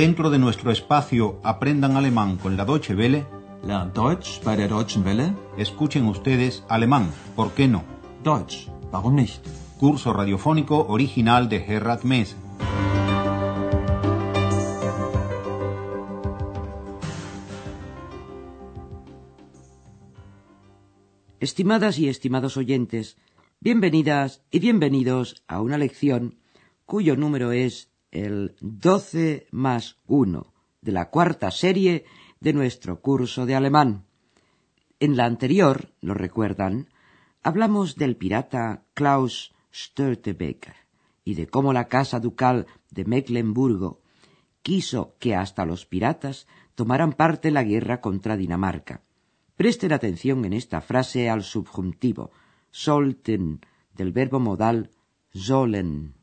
Dentro de nuestro espacio Aprendan Alemán con la Deutsche Welle, Lernt Deutsch bei der Deutschen Welle. escuchen ustedes alemán, ¿por qué no? Deutsch, warum nicht? Curso radiofónico original de Gerhard Mess. Estimadas y estimados oyentes, bienvenidas y bienvenidos a una lección cuyo número es el 12 más 1 de la cuarta serie de nuestro curso de alemán. En la anterior, lo recuerdan, hablamos del pirata Klaus Störtebeker y de cómo la Casa Ducal de Mecklenburgo quiso que hasta los piratas tomaran parte en la guerra contra Dinamarca. Presten atención en esta frase al subjuntivo sollten del verbo modal sollen.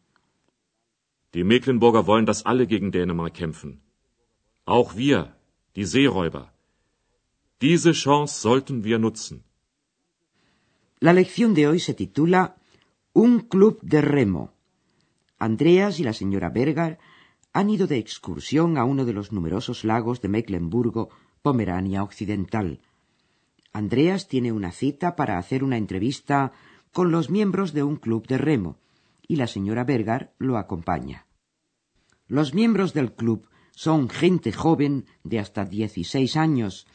Die Mecklenburger wollen, dass alle gegen Dänemark kämpfen. Auch wir, die Seeräuber. Diese Chance sollten wir nutzen. La lección de hoy se titula Un club de remo. Andreas y la señora Berger han ido de excursión a uno de los numerosos lagos de Mecklenburgo, Pomerania Occidental. Andreas tiene una cita para hacer una entrevista con los miembros de un club de remo y la señora Berger lo acompaña. Los miembros del club son gente joven de hasta 16 años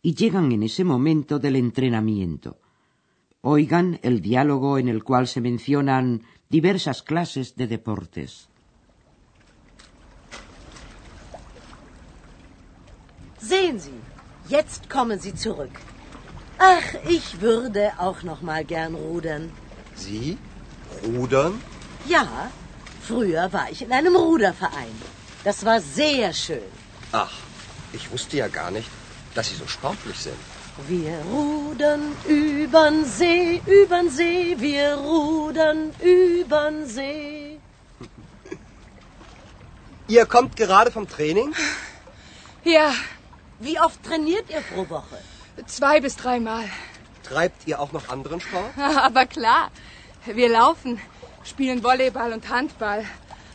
y llegan en ese momento del entrenamiento. Oigan el diálogo en el cual se mencionan diversas clases de deportes. Sehen Sie, jetzt kommen Sie zurück. Ach, ich würde auch noch mal gern rudern. Sie? Rudern? Ja, früher war ich in einem Ruderverein. Das war sehr schön. Ach, ich wusste ja gar nicht, dass Sie so sportlich sind. Wir rudern übern See, übern See, wir rudern übern See. Ihr kommt gerade vom Training? Ja, Wie oft trainiert ihr pro Woche? zwei bis dreimal. Treibt ihr auch noch anderen Sport? Aber klar, wir laufen, spielen Volleyball und Handball.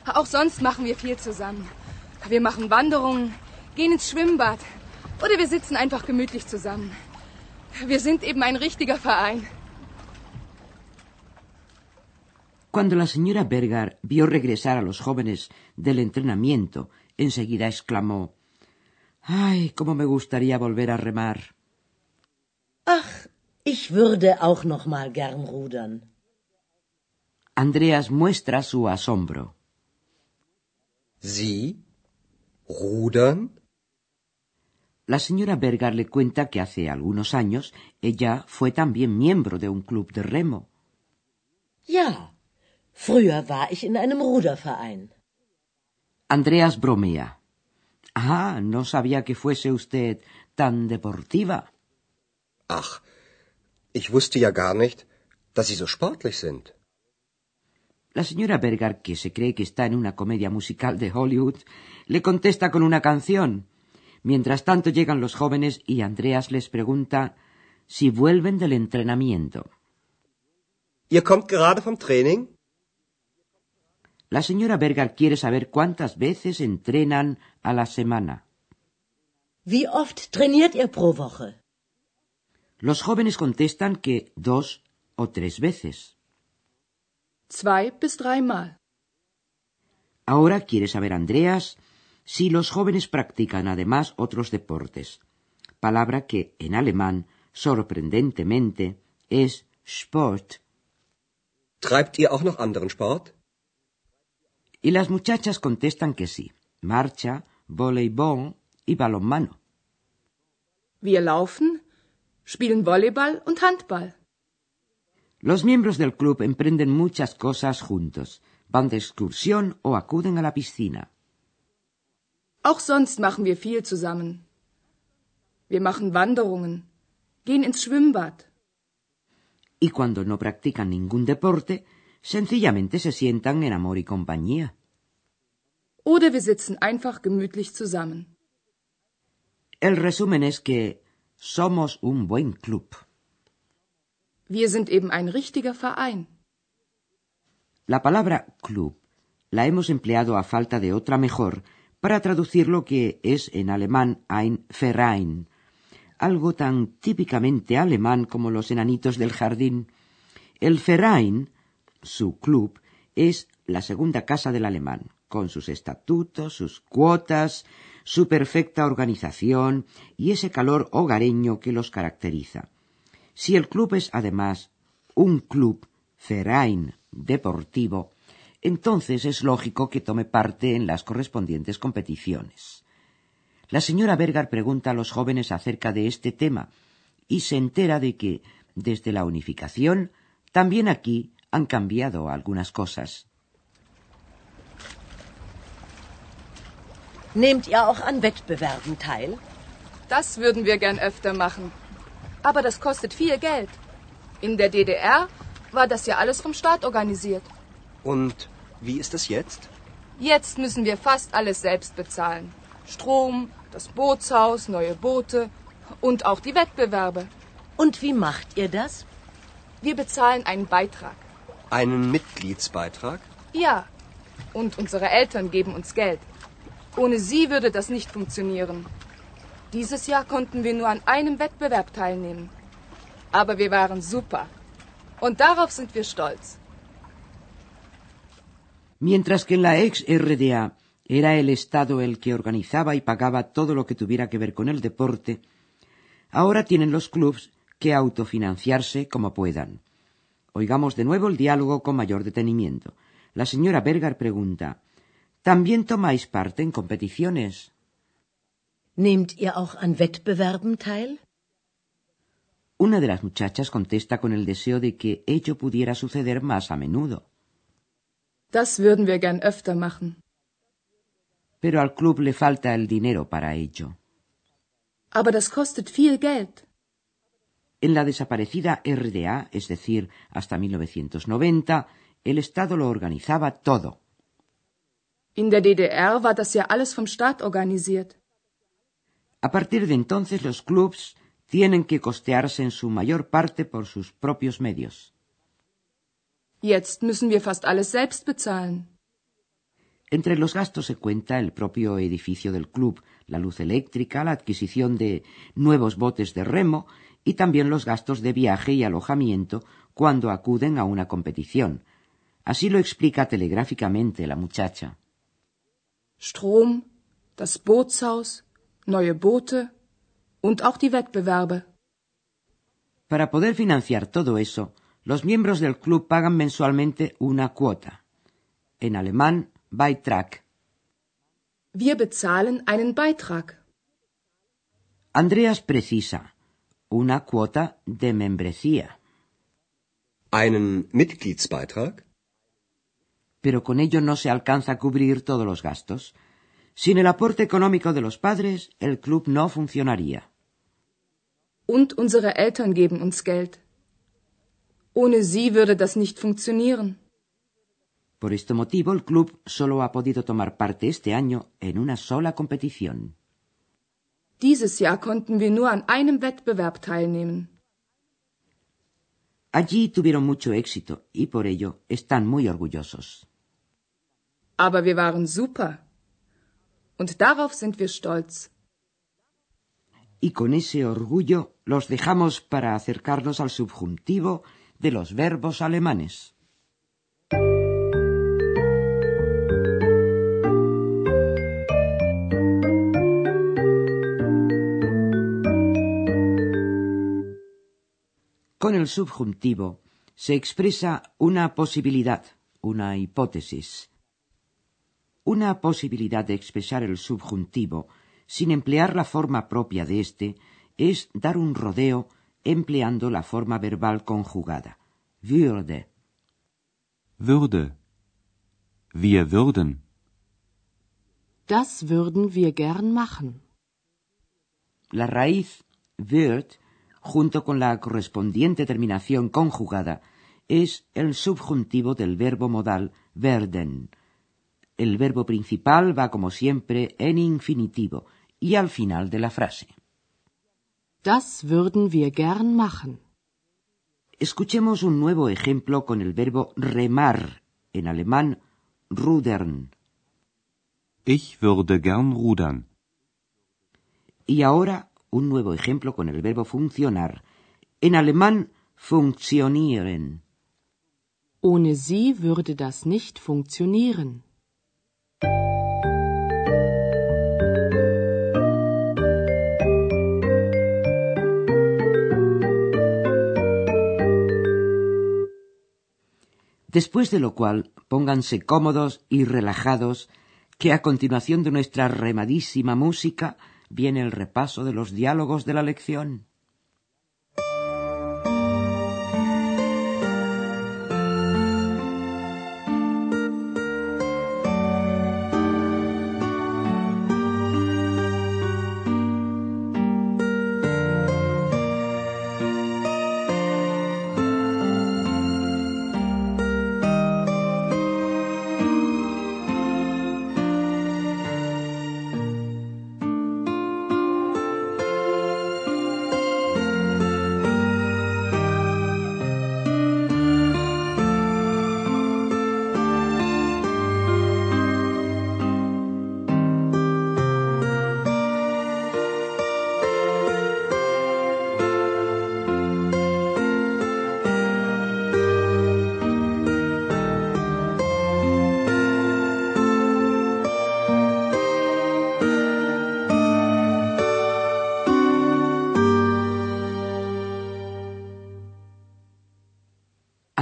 Auch sonst machen wir viel zusammen. Wir machen Wanderungen, gehen ins Schwimmbad oder wir sitzen einfach gemütlich zusammen. Wir sind eben ein richtiger Verein. Cuando la señora Berger vio regresar a los jóvenes del entrenamiento, enseguida exclamó Ay, cómo me gustaría volver a remar. Ach, ich würde auch noch mal gern rudern. Andreas muestra su asombro. Sie? Rudern? La señora Berger le cuenta que hace algunos años ella fue también miembro de un club de remo. Ja, früher war ich in einem Ruderverein. Andreas bromea. Ah, no sabía que fuese usted tan deportiva. Ach, ich wusste ja gar nicht, dass Sie so sportlich sind. La señora Berger, que se cree que está en una comedia musical de Hollywood, le contesta con una canción. Mientras tanto llegan los jóvenes y Andreas les pregunta si vuelven del entrenamiento. Ihr kommt gerade vom Training? La señora Berger quiere saber cuántas veces entrenan a la semana. Wie oft trainiert ihr pro Woche? Los jóvenes contestan que dos o tres veces. Zwei bis dreimal. Ahora quiere saber Andreas si los jóvenes practican además otros deportes, palabra que en alemán, sorprendentemente, es Sport, Treibt ihr auch noch anderen Sport? y las muchachas contestan que sí, marcha, voleibol y balonmano. Wir laufen, spielen Volleyball und Handball. Los miembros del club emprenden muchas cosas juntos, van de excursión o acuden a la piscina. Auch sonst machen wir viel zusammen. Wir machen Wanderungen, gehen ins Schwimmbad. Y cuando no practican ningún deporte, sencillamente se sientan en amor y compañía. Oder wir sitzen einfach gemütlich zusammen. El resumen es que somos un buen club. Wir sind eben ein richtiger Verein. La palabra club la hemos empleado a falta de otra mejor para traducir lo que es en alemán ein Verein, algo tan típicamente alemán como los enanitos del jardín. El Verein, su club, es la segunda casa del alemán, con sus estatutos, sus cuotas, su perfecta organización y ese calor hogareño que los caracteriza. Si el club es además un club, Verein, deportivo, entonces es lógico que tome parte en las correspondientes competiciones. La señora Berger pregunta a los jóvenes acerca de este tema y se entera de que, desde la unificación, también aquí han cambiado algunas cosas. Nehmt ihr auch an Wettbewerben teil? Das würden wir gern öfter machen. Aber das kostet viel Geld. In der DDR war das ja alles vom Staat organisiert. Und wie ist es jetzt? Jetzt müssen wir fast alles selbst bezahlen. Strom, das Bootshaus, neue Boote und auch die Wettbewerbe. Und wie macht ihr das? Wir bezahlen einen Beitrag. Einen Mitgliedsbeitrag? Ja. Und unsere Eltern geben uns Geld. Ohne sie würde das nicht funktionieren. Dieses Jahr konnten wir nur an einem Wettbewerb teilnehmen. Aber wir waren super. Und darauf sind wir stolz. Mientras que en la ex RDA era el Estado el que organizaba y pagaba todo lo que tuviera que ver con el deporte, ahora tienen los clubs que autofinanciarse como puedan. Oigamos de nuevo el diálogo con mayor detenimiento. La señora Berger pregunta ¿También tomáis parte en competiciones? Nehmt ihr auch an Wettbewerben teil? Una de las muchachas contesta con el deseo de que ello pudiera suceder más a menudo. Das würden wir gern öfter machen. Pero al club le falta el dinero para ello. Aber das kostet viel Geld. En la desaparecida RDA, es decir, hasta 1990, el Estado lo organizaba todo. In der DDR war das ja alles vom Staat organisiert. A partir de entonces los clubs tienen que costearse en su mayor parte por sus propios medios. Jetzt müssen wir fast alles selbst bezahlen. Entre los gastos se cuenta el propio edificio del club, la luz eléctrica, la adquisición de nuevos botes de remo y también los gastos de viaje y alojamiento cuando acuden a una competición. Así lo explica telegráficamente la muchacha. Strom, das Bootshaus, neue Boote und auch die Wettbewerbe. Para poder financiar todo eso, los miembros del club pagan mensualmente una cuota. En alemán, Beitrag. Wir bezahlen einen Beitrag. Andreas precisa una cuota de membresía. Einen Mitgliedsbeitrag? Pero con ello no se alcanza a cubrir todos los gastos. Sin el aporte económico de los padres, el club no funcionaría. Und unsere Eltern geben uns Geld. Ohne sie würde das nicht funktionieren. Por este motivo, el club solo ha podido tomar parte este año en una sola competición. Dieses Jahr konnten wir nur an einem Wettbewerb teilnehmen. Allí tuvieron mucho éxito y por ello están muy orgullosos. Aber wir waren super. Darauf sind wir stolz. Y con ese orgullo los dejamos para acercarnos al subjuntivo de los verbos alemanes. Con el subjuntivo se expresa una posibilidad, una hipótesis. Una posibilidad de expresar el subjuntivo sin emplear la forma propia de éste es dar un rodeo empleando la forma verbal conjugada. Würde. Würde. Wir würden. Das würden wir gern machen. La raíz wird, junto con la correspondiente terminación conjugada, es el subjuntivo del verbo modal werden. El verbo principal va como siempre en infinitivo y al final de la frase. Das würden wir gern machen. Escuchemos un nuevo ejemplo con el verbo remar, en alemán rudern. Ich würde gern rudern. Y ahora un nuevo ejemplo con el verbo funcionar. En alemán, funktionieren. Ohne sie würde das nicht funktionieren. Después de lo cual, pónganse cómodos y relajados, que a continuación de nuestra remadísima música viene el repaso de los diálogos de la lección.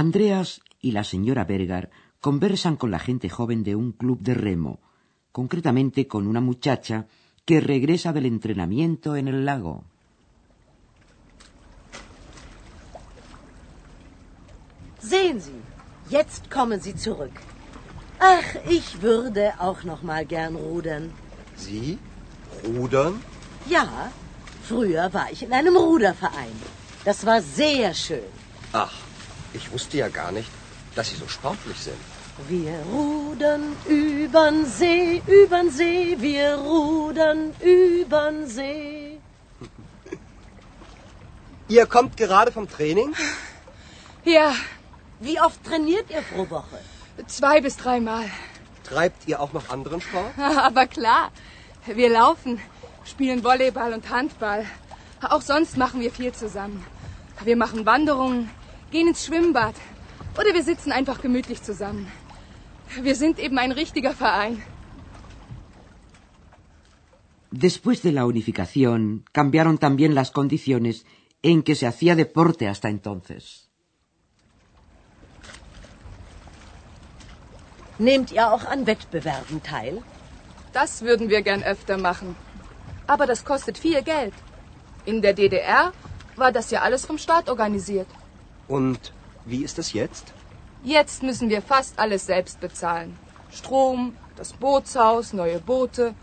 Andreas y la señora Berger conversan con la gente joven de un club de remo, concretamente con una muchacha que regresa del entrenamiento en el lago. Sehen Sie, jetzt kommen Sie zurück. Ach, ich würde auch noch mal gern rudern. Sie? Rudern? Ja, früher war ich in einem Ruderverein. Das war sehr schön. Ach, ich wusste ja gar nicht, dass Sie so sportlich sind. Wir rudern übern See, übern See, wir rudern übern See. Ihr kommt gerade vom Training? Ja, Wie oft trainiert ihr pro Woche? zwei bis dreimal. Treibt ihr auch noch anderen Sport? Aber klar, wir laufen, spielen Volleyball und Handball. Auch sonst machen wir viel zusammen. Wir machen Wanderungen, gehen ins Schwimmbad oder wir sitzen einfach gemütlich zusammen. Wir sind eben ein richtiger Verein. Después de la unificación, cambiaron también las condiciones en que se hacía deporte hasta entonces. Nehmt ihr auch an Wettbewerben teil? Das würden wir gern öfter machen. Aber das kostet viel Geld. In der DDR war das ja alles vom Staat organisiert. Und wie ist es jetzt? Jetzt müssen wir fast alles selbst bezahlen. Strom, das Bootshaus, neue Boote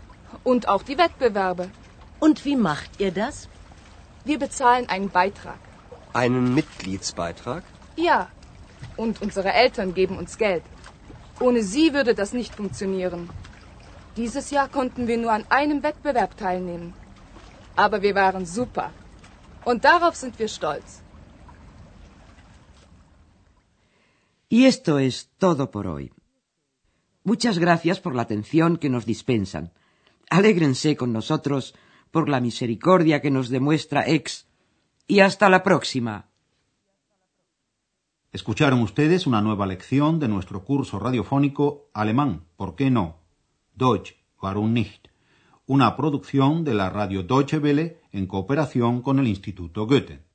und auch die Wettbewerbe. Und wie macht ihr das? Wir bezahlen einen Beitrag. Einen Mitgliedsbeitrag? Ja. Und unsere Eltern geben uns Geld. Ohne sie würde das nicht funktionieren. Dieses Jahr konnten wir nur an einem Wettbewerb teilnehmen. Aber wir waren super. Und darauf sind wir stolz. Y esto es todo por hoy. Muchas gracias por la atención que nos dispensan. Alégrense con nosotros por la misericordia que nos demuestra Ex. Y hasta la próxima. Escucharon ustedes una nueva lección de nuestro curso radiofónico Alemán, ¿por qué no? Deutsch, warum nicht? Una producción de la radio Deutsche Welle en cooperación con el Instituto Goethe.